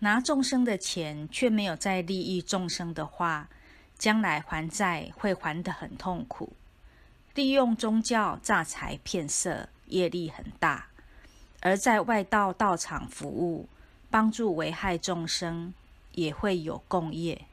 拿众生的钱却没有在利益众生的话将来还债会还得很痛苦。利用宗教诈财骗色业力很大。而在外道道场服务帮助危害众生也会有共业。